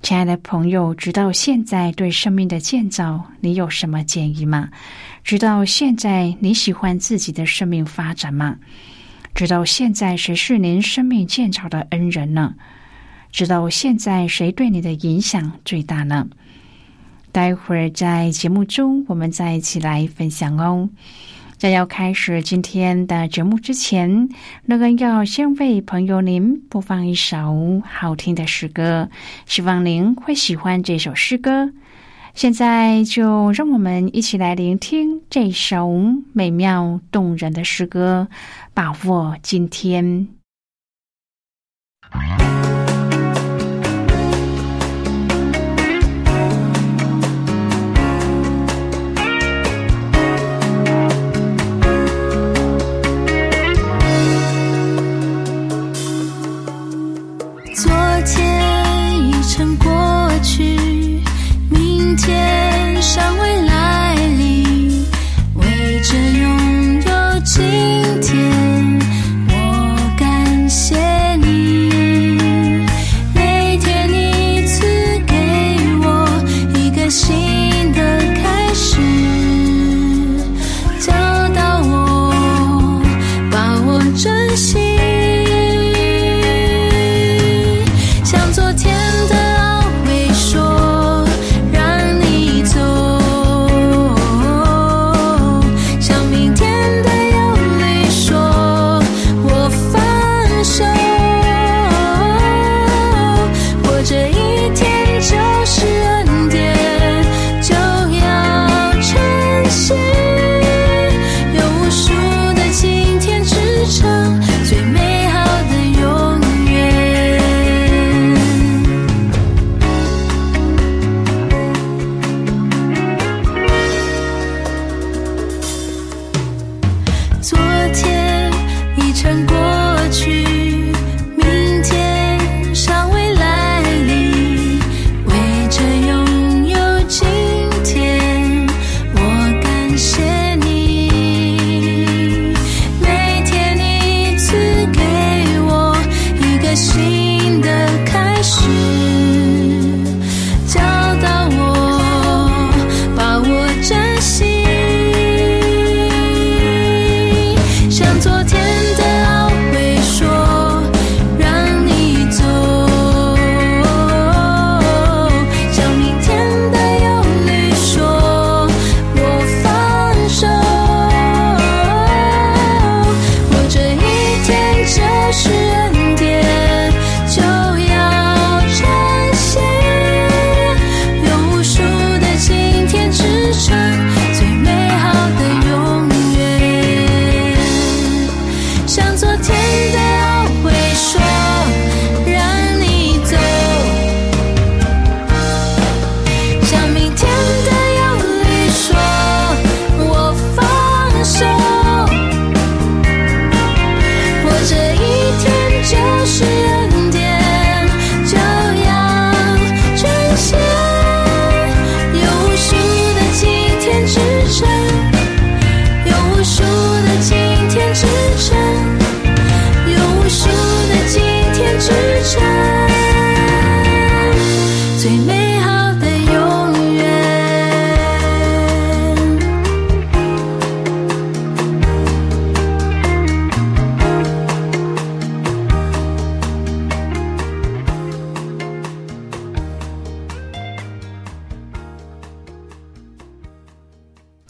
亲爱的朋友，直到现在对生命的建造，你有什么建议吗？直到现在，你喜欢自己的生命发展吗？直到现在，谁是您生命建造的恩人呢？直到现在，谁对你的影响最大呢？待会儿在节目中，我们再一起来分享哦。在要开始今天的节目之前，乐恩要先为朋友您播放一首好听的诗歌，希望您会喜欢这首诗歌。现在就让我们一起来聆听这首美妙动人的诗歌，把握今天。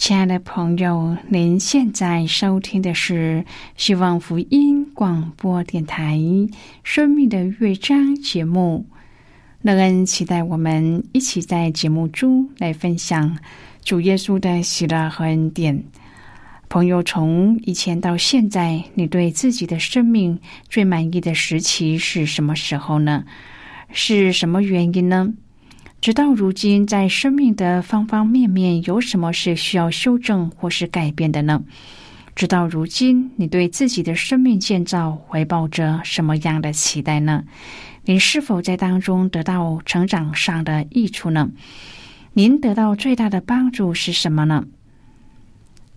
亲爱的朋友，您现在收听的是希望福音广播电台《生命的乐章》节目。乐恩期待我们一起在节目中来分享主耶稣的喜乐和恩典。朋友，从以前到现在，你对自己的生命最满意的时期是什么时候呢？是什么原因呢？直到如今，在生命的方方面面，有什么是需要修正或是改变的呢？直到如今，你对自己的生命建造怀抱着什么样的期待呢？您是否在当中得到成长上的益处呢？您得到最大的帮助是什么呢？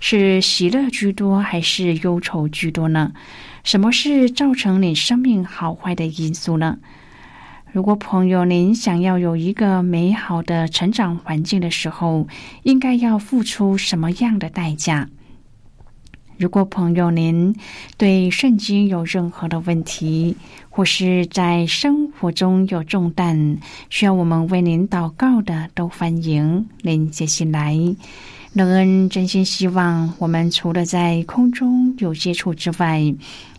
是喜乐居多还是忧愁居多呢？什么是造成你生命好坏的因素呢？如果朋友您想要有一个美好的成长环境的时候，应该要付出什么样的代价？如果朋友您对圣经有任何的问题，或是在生活中有重担需要我们为您祷告的，都欢迎您接信来。乐恩真心希望，我们除了在空中有接触之外，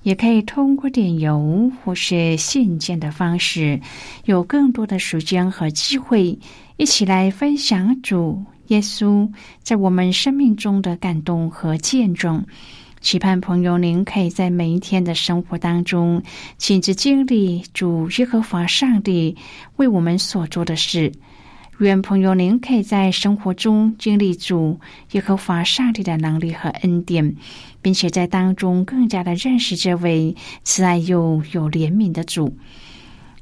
也可以通过电邮或是信件的方式，有更多的时间和机会，一起来分享主耶稣在我们生命中的感动和见证。期盼朋友您可以在每一天的生活当中，亲自经历主耶和华上帝为我们所做的事。愿朋友您可以在生活中经历主耶和华上帝的能力和恩典，并且在当中更加的认识这位慈爱又有怜悯的主。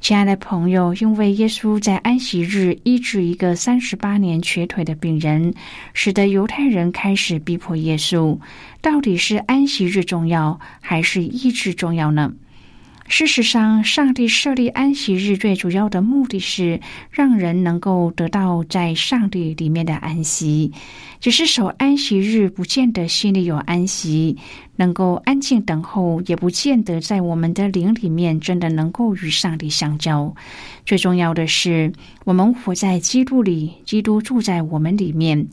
亲爱的朋友，因为耶稣在安息日医治一个三十八年瘸腿的病人，使得犹太人开始逼迫耶稣。到底是安息日重要，还是医治重要呢？事实上，上帝设立安息日最主要的目的是让人能够得到在上帝里面的安息。只是守安息日，不见得心里有安息，能够安静等候，也不见得在我们的灵里面真的能够与上帝相交。最重要的是，我们活在基督里，基督住在我们里面。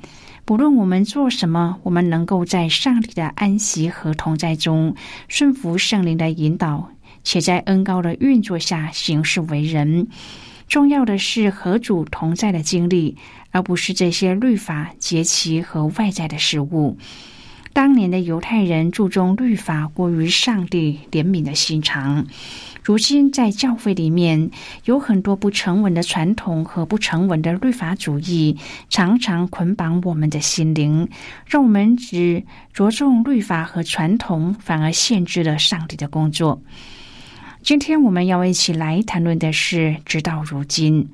不论我们做什么，我们能够在上帝的安息和同在中顺服圣灵的引导。且在恩高的运作下行事为人，重要的是和主同在的经历，而不是这些律法、节期和外在的事物。当年的犹太人注重律法过于上帝怜悯的心肠，如今在教会里面有很多不成文的传统和不成文的律法主义，常常捆绑我们的心灵，让我们只着重律法和传统，反而限制了上帝的工作。今天我们要一起来谈论的是，直到如今，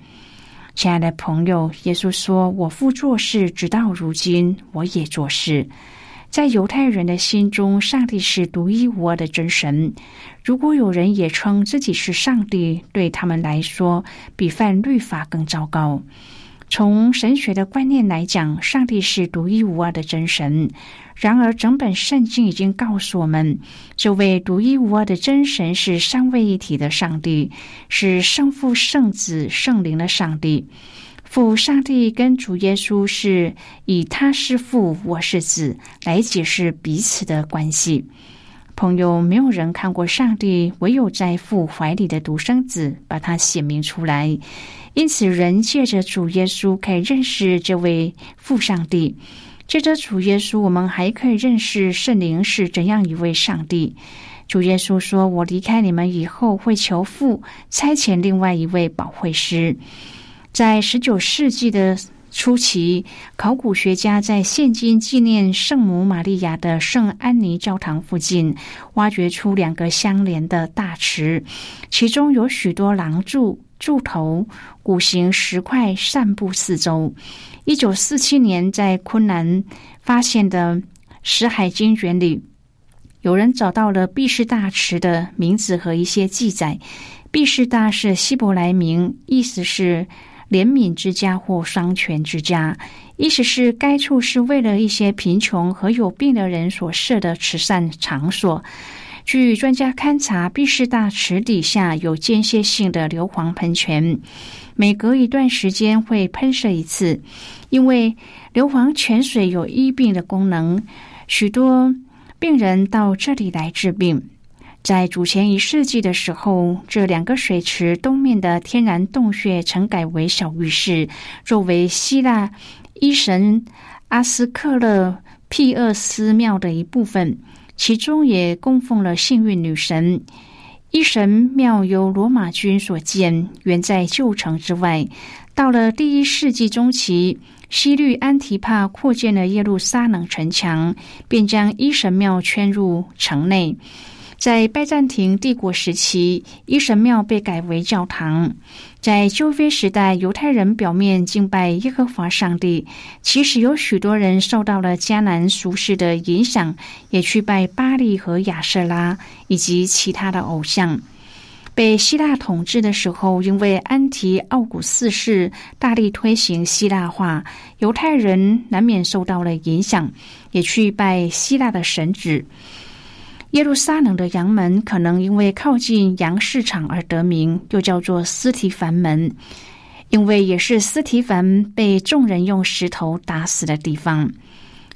亲爱的朋友，耶稣说：“我父做事，直到如今，我也做事。”在犹太人的心中，上帝是独一无二的真神。如果有人也称自己是上帝，对他们来说，比犯律法更糟糕。从神学的观念来讲，上帝是独一无二的真神。然而，整本圣经已经告诉我们，这位独一无二的真神是三位一体的上帝，是圣父、圣子、圣灵的上帝。父上帝跟主耶稣是以他是父，我是子来解释彼此的关系。朋友，没有人看过上帝，唯有在父怀里的独生子把他显明出来。因此，人借着主耶稣可以认识这位父上帝。借着主耶稣，我们还可以认识圣灵是怎样一位上帝。主耶稣说：“我离开你们以后，会求父差遣另外一位保惠师。”在十九世纪的初期，考古学家在现今纪念圣母玛利亚的圣安妮教堂附近挖掘出两个相连的大池，其中有许多廊柱、柱头、鼓形石块散布四周。一九四七年，在昆南发现的石海经卷里，有人找到了毕士大池的名字和一些记载。毕士大是希伯来名，意思是怜悯之家或双全之家，意思是该处是为了一些贫穷和有病的人所设的慈善场所。据专家勘察，毕士大池底下有间歇性的硫磺喷泉，每隔一段时间会喷射一次。因为硫磺泉水有医病的功能，许多病人到这里来治病。在主前一世纪的时候，这两个水池东面的天然洞穴曾改为小浴室，作为希腊医神阿斯克勒庇厄斯庙的一部分。其中也供奉了幸运女神。一神庙由罗马军所建，原在旧城之外。到了第一世纪中期，西律安提帕扩建了耶路撒冷城墙，便将一神庙圈入城内。在拜占庭帝国时期，一神庙被改为教堂。在旧约时代，犹太人表面敬拜耶和华上帝，其实有许多人受到了迦南俗世的影响，也去拜巴利和亚瑟拉以及其他的偶像。被希腊统治的时候，因为安提奥古四世大力推行希腊化，犹太人难免受到了影响，也去拜希腊的神祇。耶路撒冷的羊门可能因为靠近羊市场而得名，又叫做斯提凡门，因为也是斯提凡被众人用石头打死的地方。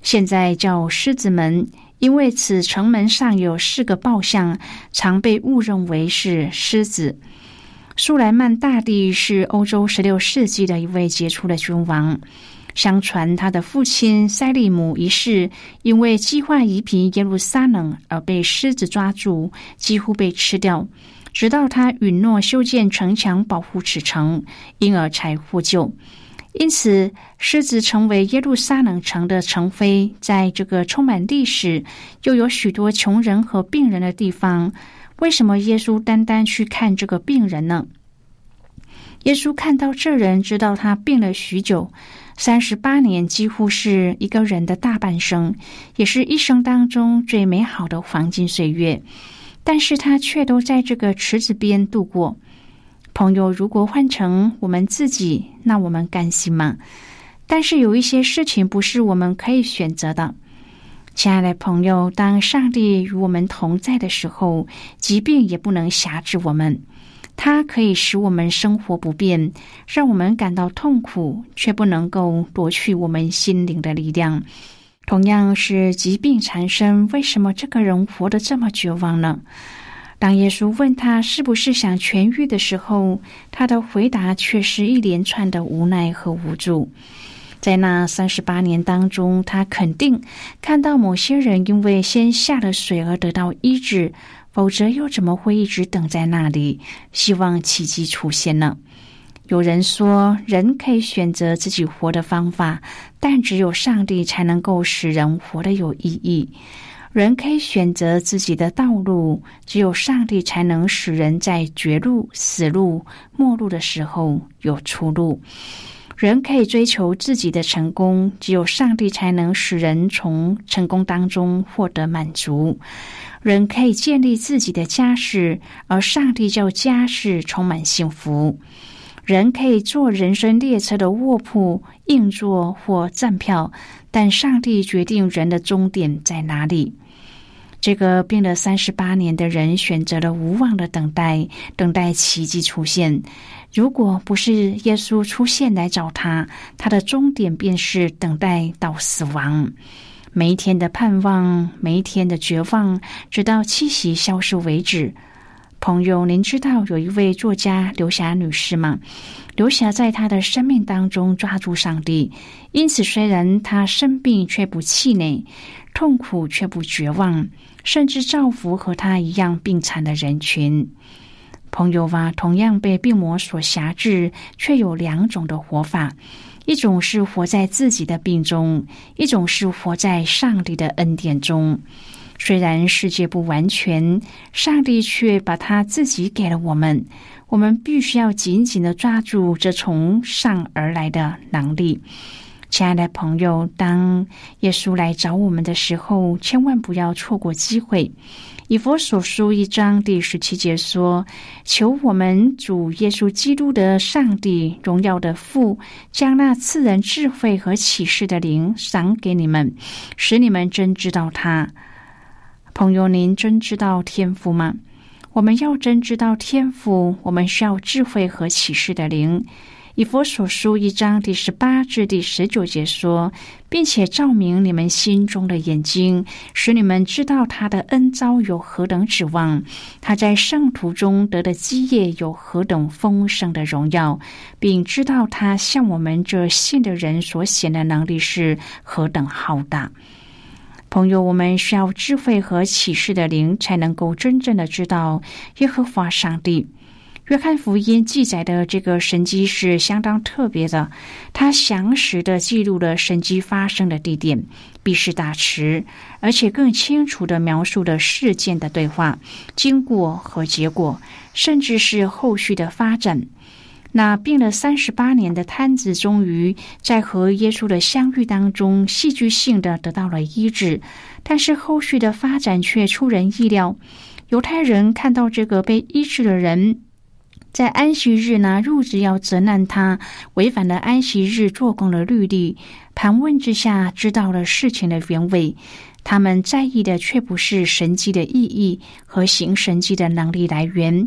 现在叫狮子门，因为此城门上有四个豹像，常被误认为是狮子。苏莱曼大帝是欧洲十六世纪的一位杰出的君王。相传他的父亲塞利姆一世因为计划移平耶路撒冷而被狮子抓住，几乎被吃掉。直到他允诺修建城墙保护此城，因而才获救。因此，狮子成为耶路撒冷城的城妃。在这个充满历史又有许多穷人和病人的地方，为什么耶稣单单去看这个病人呢？耶稣看到这人，知道他病了许久。三十八年几乎是一个人的大半生，也是一生当中最美好的黄金岁月。但是他却都在这个池子边度过。朋友，如果换成我们自己，那我们甘心吗？但是有一些事情不是我们可以选择的。亲爱的朋友，当上帝与我们同在的时候，疾病也不能辖制我们。它可以使我们生活不便，让我们感到痛苦，却不能够夺去我们心灵的力量。同样是疾病缠身，为什么这个人活得这么绝望呢？当耶稣问他是不是想痊愈的时候，他的回答却是一连串的无奈和无助。在那三十八年当中，他肯定看到某些人因为先下了水而得到医治。否则又怎么会一直等在那里，希望奇迹出现呢？有人说，人可以选择自己活的方法，但只有上帝才能够使人活得有意义。人可以选择自己的道路，只有上帝才能使人在绝路、死路、末路的时候有出路。人可以追求自己的成功，只有上帝才能使人从成功当中获得满足。人可以建立自己的家室，而上帝叫家室充满幸福。人可以坐人生列车的卧铺、硬座或站票，但上帝决定人的终点在哪里。这个病了三十八年的人选择了无望的等待，等待奇迹出现。如果不是耶稣出现来找他，他的终点便是等待到死亡。每一天的盼望，每一天的绝望，直到气息消失为止。朋友，您知道有一位作家刘霞女士吗？刘霞在她的生命当中抓住上帝，因此虽然她生病，却不气馁；痛苦却不绝望，甚至造福和他一样病残的人群。朋友啊，同样被病魔所辖制，却有两种的活法。一种是活在自己的病中，一种是活在上帝的恩典中。虽然世界不完全，上帝却把他自己给了我们。我们必须要紧紧的抓住这从上而来的能力。亲爱的朋友，当耶稣来找我们的时候，千万不要错过机会。以佛所书一章第十七节说：“求我们主耶稣基督的上帝荣耀的父，将那赐人智慧和启示的灵赏给你们，使你们真知道他。”朋友，您真知道天赋吗？我们要真知道天赋，我们需要智慧和启示的灵。以佛所书一章第十八至第十九节说，并且照明你们心中的眼睛，使你们知道他的恩招有何等指望，他在圣徒中得的基业有何等丰盛的荣耀，并知道他向我们这信的人所显的能力是何等浩大。朋友，我们需要智慧和启示的灵，才能够真正的知道耶和华上帝。约翰福音记载的这个神迹是相当特别的，它详实的记录了神迹发生的地点——士大池，而且更清楚的描述了事件的对话、经过和结果，甚至是后续的发展。那病了三十八年的瘫子，终于在和耶稣的相遇当中，戏剧性的得到了医治，但是后续的发展却出人意料。犹太人看到这个被医治的人。在安息日呢，入职要责难他违反了安息日做工的律例。盘问之下，知道了事情的原委。他们在意的却不是神迹的意义和行神迹的能力来源。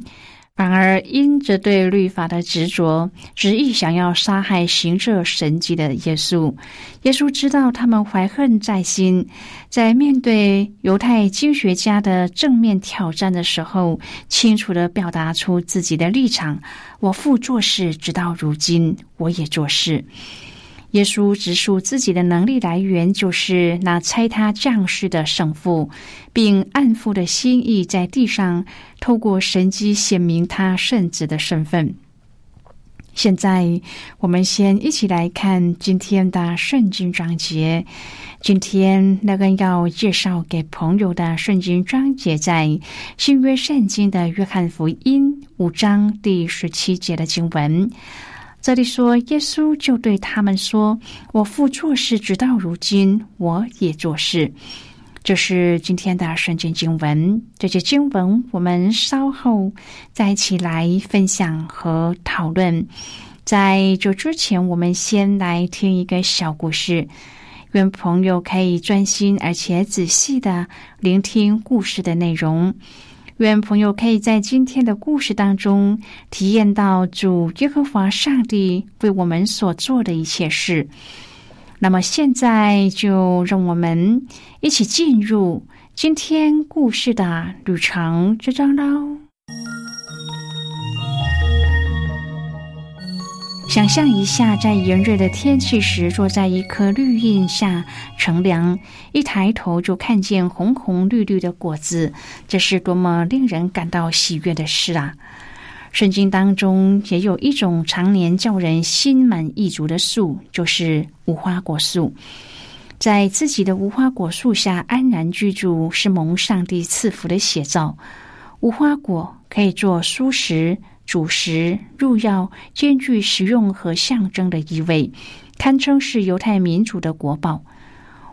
反而因着对律法的执着，执意想要杀害行这神迹的耶稣。耶稣知道他们怀恨在心，在面对犹太经学家的正面挑战的时候，清楚的表达出自己的立场：我父做事，直到如今，我也做事。耶稣直述自己的能力来源，就是那猜他将士的胜负，并暗父的心意，在地上透过神迹显明他圣子的身份。现在，我们先一起来看今天的圣经章节。今天那个要介绍给朋友的圣经章节，在新约圣经的约翰福音五章第十七节的经文。这里说，耶稣就对他们说：“我父做事，直到如今，我也做事。”这是今天的圣经经文。这些经文，我们稍后再一起来分享和讨论。在这之前，我们先来听一个小故事，愿朋友可以专心而且仔细的聆听故事的内容。愿朋友可以在今天的故事当中体验到主耶和华上帝为我们所做的一切事。那么，现在就让我们一起进入今天故事的旅程之中喽。想象一下，在炎热的天气时，坐在一棵绿荫下乘凉，一抬头就看见红红绿绿的果子，这是多么令人感到喜悦的事啊！圣经当中也有一种常年叫人心满意足的树，就是无花果树。在自己的无花果树下安然居住，是蒙上帝赐福的写照。无花果可以做蔬食。主食、入药兼具实用和象征的意味，堪称是犹太民族的国宝。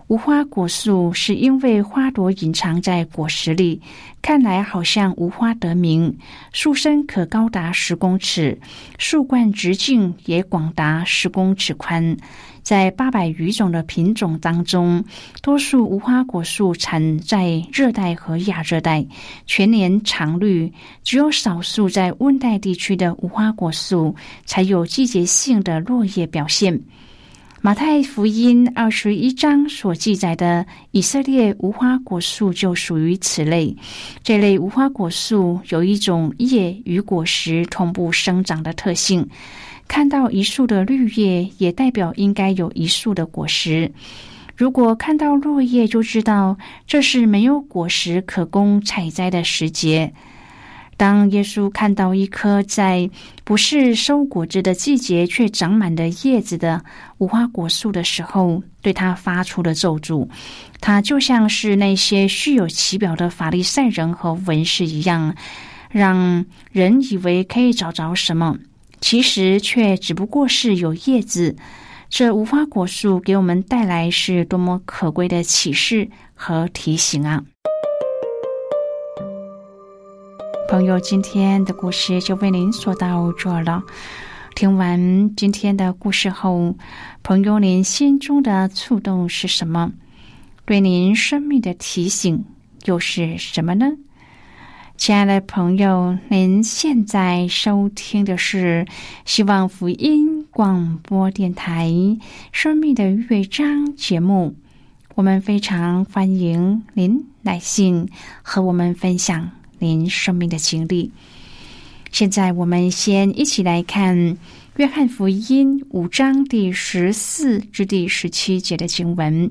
无花果树是因为花朵隐藏在果实里，看来好像无花得名。树身可高达十公尺，树冠直径也广达十公尺宽。在八百余种的品种当中，多数无花果树产在热带和亚热带，全年常绿。只有少数在温带地区的无花果树才有季节性的落叶表现。马太福音二十一章所记载的以色列无花果树就属于此类。这类无花果树有一种叶与果实同步生长的特性。看到一树的绿叶，也代表应该有一树的果实。如果看到落叶，就知道这是没有果实可供采摘的时节。当耶稣看到一棵在不是收果子的季节却长满了叶子的无花果树的时候，对他发出了咒诅。他就像是那些虚有其表的法利赛人和文士一样，让人以为可以找着什么。其实却只不过是有叶子，这无花果树给我们带来是多么可贵的启示和提醒啊！朋友，今天的故事就为您说到这了。听完今天的故事后，朋友，您心中的触动是什么？对您生命的提醒又是什么呢？亲爱的朋友，您现在收听的是希望福音广播电台《生命的乐章》节目。我们非常欢迎您来信和我们分享您生命的经历。现在，我们先一起来看《约翰福音》五章第十四至第十七节的经文。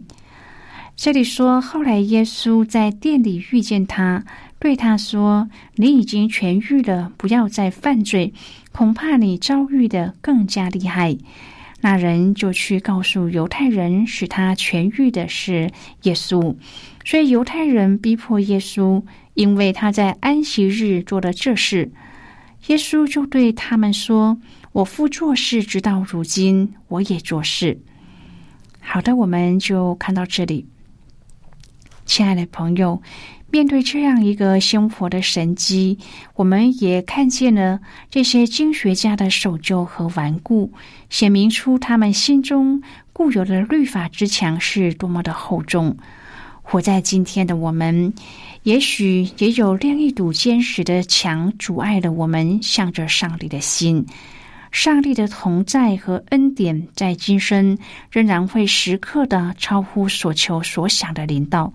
这里说，后来耶稣在店里遇见他，对他说：“你已经痊愈了，不要再犯罪，恐怕你遭遇的更加厉害。”那人就去告诉犹太人，使他痊愈的是耶稣。所以犹太人逼迫耶稣，因为他在安息日做了这事。耶稣就对他们说：“我父做事，直到如今，我也做事。”好的，我们就看到这里。亲爱的朋友，面对这样一个生活的神迹，我们也看见了这些经学家的守旧和顽固，显明出他们心中固有的律法之墙是多么的厚重。活在今天的我们，也许也有另一堵坚实的墙阻碍了我们向着上帝的心。上帝的同在和恩典，在今生仍然会时刻的超乎所求所想的领导。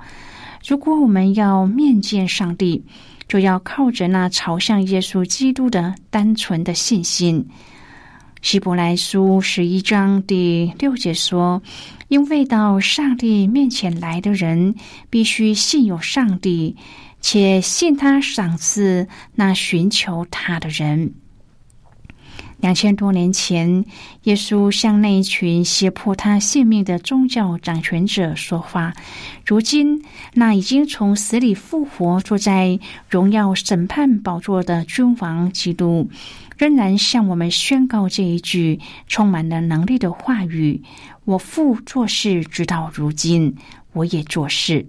如果我们要面见上帝，就要靠着那朝向耶稣基督的单纯的信心。希伯来书十一章第六节说：“因为到上帝面前来的人，必须信有上帝，且信他赏赐那寻求他的人。”两千多年前，耶稣向那一群胁迫他性命的宗教掌权者说话。如今，那已经从死里复活、坐在荣耀审判宝座的君王基督，仍然向我们宣告这一句充满了能力的话语：“我父做事，直到如今，我也做事。”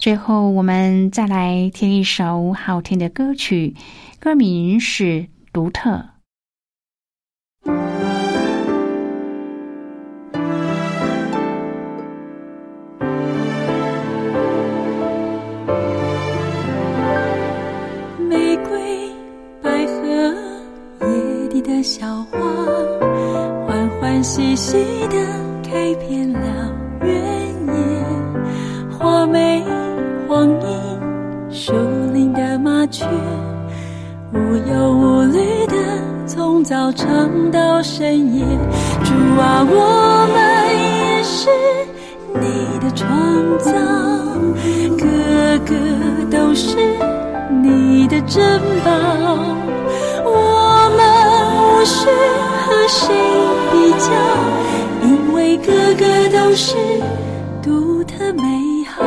最后，我们再来听一首好听的歌曲，歌名是《独特》。玫瑰、百合、野地的小花，欢欢喜喜的开遍了却，无忧无虑的从早唱到深夜。主啊，我们也是你的创造，个个都是你的珍宝。我们无需和谁比较，因为个个都是独特美好。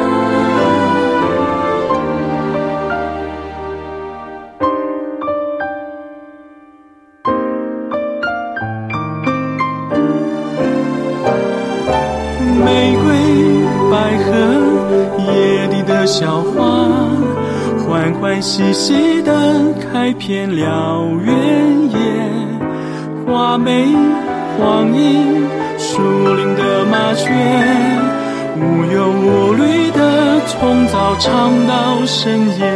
开遍了原野，花美黄莺，树林的麻雀，无忧无虑的从早唱到深夜。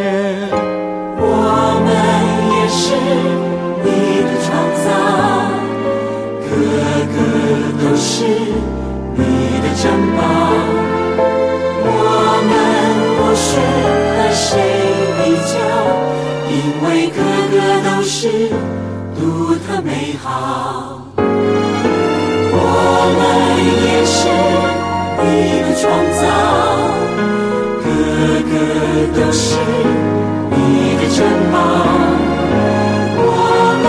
我们也是你的创造，个个都是你的珍宝。我们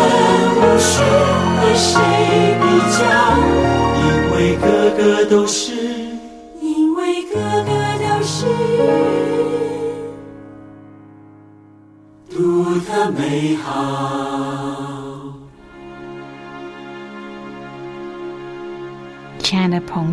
无需和谁比较，因为个个都是，因为个个都是独特美好。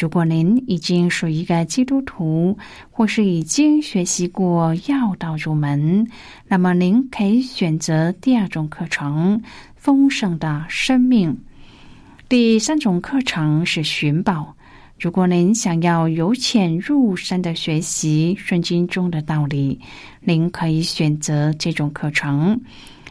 如果您已经是一个基督徒，或是已经学习过要道入门，那么您可以选择第二种课程——丰盛的生命。第三种课程是寻宝。如果您想要由浅入深的学习圣经中的道理，您可以选择这种课程。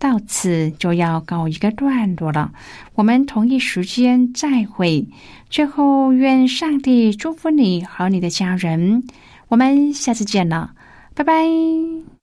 到此就要告一个段落了。我们同一时间再会。最后，愿上帝祝福你和你的家人。我们下次见了，拜拜。